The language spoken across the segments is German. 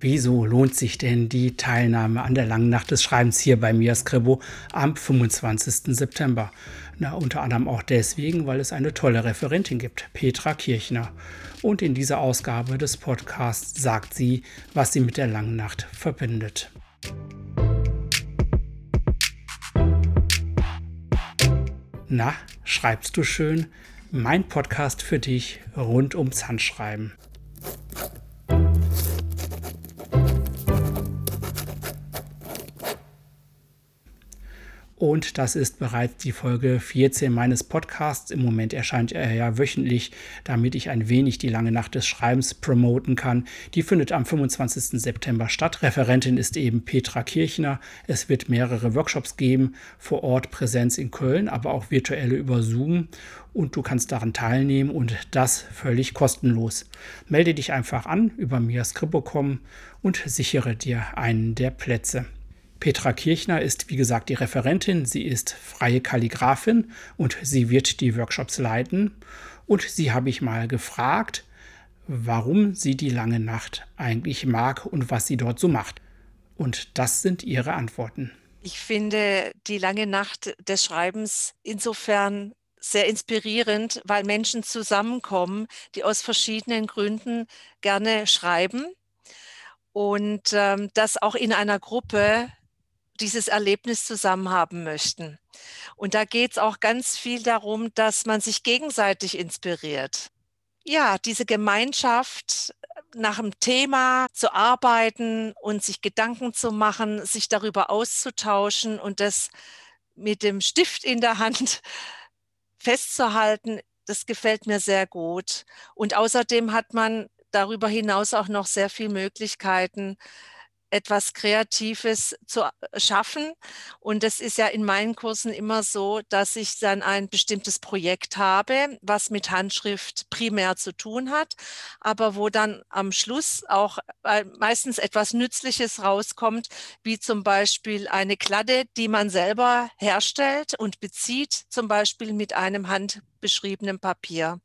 Wieso lohnt sich denn die Teilnahme an der langen Nacht des Schreibens hier bei Mia Scribo am 25. September? Na, unter anderem auch deswegen, weil es eine tolle Referentin gibt, Petra Kirchner. Und in dieser Ausgabe des Podcasts sagt sie, was sie mit der langen Nacht verbindet. Na, schreibst du schön? Mein Podcast für dich rund ums Handschreiben. Und das ist bereits die Folge 14 meines Podcasts. Im Moment erscheint er ja wöchentlich, damit ich ein wenig die lange Nacht des Schreibens promoten kann. Die findet am 25. September statt. Referentin ist eben Petra Kirchner. Es wird mehrere Workshops geben, vor Ort Präsenz in Köln, aber auch virtuelle über Zoom. Und du kannst daran teilnehmen und das völlig kostenlos. Melde dich einfach an über miascribo.com und sichere dir einen der Plätze. Petra Kirchner ist, wie gesagt, die Referentin. Sie ist freie Kalligraphin und sie wird die Workshops leiten. Und sie habe ich mal gefragt, warum sie die lange Nacht eigentlich mag und was sie dort so macht. Und das sind ihre Antworten. Ich finde die lange Nacht des Schreibens insofern sehr inspirierend, weil Menschen zusammenkommen, die aus verschiedenen Gründen gerne schreiben und ähm, das auch in einer Gruppe dieses Erlebnis zusammen haben möchten. Und da geht es auch ganz viel darum, dass man sich gegenseitig inspiriert. Ja, diese Gemeinschaft äh, nach einem Thema zu arbeiten und sich Gedanken zu machen, sich darüber auszutauschen und das mit dem Stift in der Hand festzuhalten, das gefällt mir sehr gut. Und außerdem hat man darüber hinaus auch noch sehr viele Möglichkeiten, etwas Kreatives zu äh, schaffen. Und es ist ja in meinen Kursen immer so, dass ich dann ein bestimmtes Projekt habe, was mit Handschrift primär zu tun hat, aber wo dann am Schluss auch äh, meistens etwas Nützliches rauskommt, wie zum Beispiel eine Kladde, die man selber herstellt und bezieht, zum Beispiel mit einem handbeschriebenen Papier.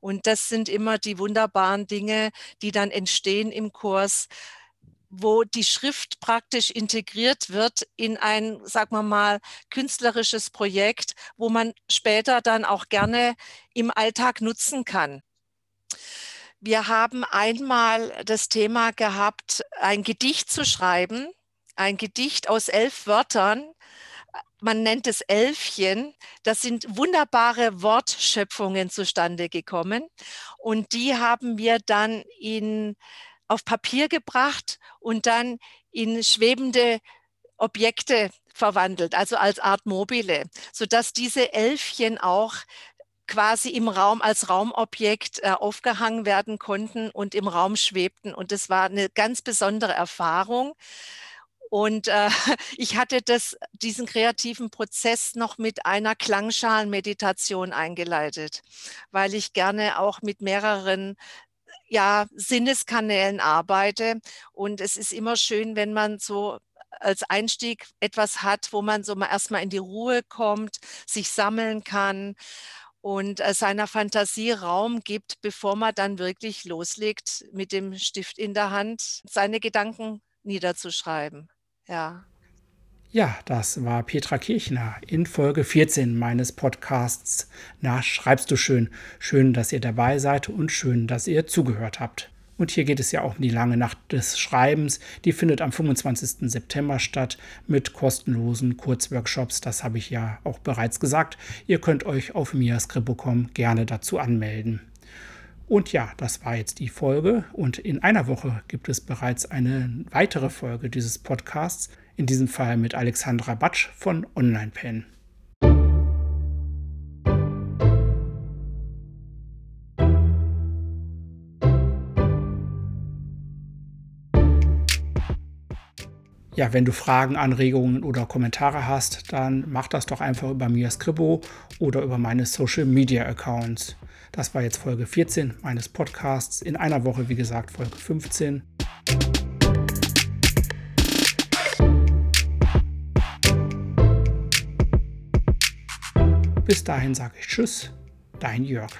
Und das sind immer die wunderbaren Dinge, die dann entstehen im Kurs, wo die Schrift praktisch integriert wird in ein, sagen wir mal, künstlerisches Projekt, wo man später dann auch gerne im Alltag nutzen kann. Wir haben einmal das Thema gehabt, ein Gedicht zu schreiben, ein Gedicht aus elf Wörtern. Man nennt es Elfchen. Das sind wunderbare Wortschöpfungen zustande gekommen. Und die haben wir dann in auf Papier gebracht und dann in schwebende Objekte verwandelt, also als Art mobile, sodass diese Elfchen auch quasi im Raum als Raumobjekt äh, aufgehangen werden konnten und im Raum schwebten. Und das war eine ganz besondere Erfahrung. Und äh, ich hatte das, diesen kreativen Prozess noch mit einer Klangschalenmeditation eingeleitet, weil ich gerne auch mit mehreren ja, Sinneskanälen arbeite. Und es ist immer schön, wenn man so als Einstieg etwas hat, wo man so mal erstmal in die Ruhe kommt, sich sammeln kann und äh, seiner Fantasie Raum gibt, bevor man dann wirklich loslegt, mit dem Stift in der Hand seine Gedanken niederzuschreiben. Ja. Ja, das war Petra Kirchner in Folge 14 meines Podcasts. Na, schreibst du schön. Schön, dass ihr dabei seid und schön, dass ihr zugehört habt. Und hier geht es ja auch um die lange Nacht des Schreibens. Die findet am 25. September statt mit kostenlosen Kurzworkshops. Das habe ich ja auch bereits gesagt. Ihr könnt euch auf miascribo.com gerne dazu anmelden. Und ja, das war jetzt die Folge. Und in einer Woche gibt es bereits eine weitere Folge dieses Podcasts in diesem Fall mit Alexandra Batsch von OnlinePen. Ja, wenn du Fragen, Anregungen oder Kommentare hast, dann mach das doch einfach über Mia Scribo oder über meine Social Media Accounts. Das war jetzt Folge 14 meines Podcasts. In einer Woche, wie gesagt, Folge 15. Bis dahin sage ich Tschüss, dein Jörg.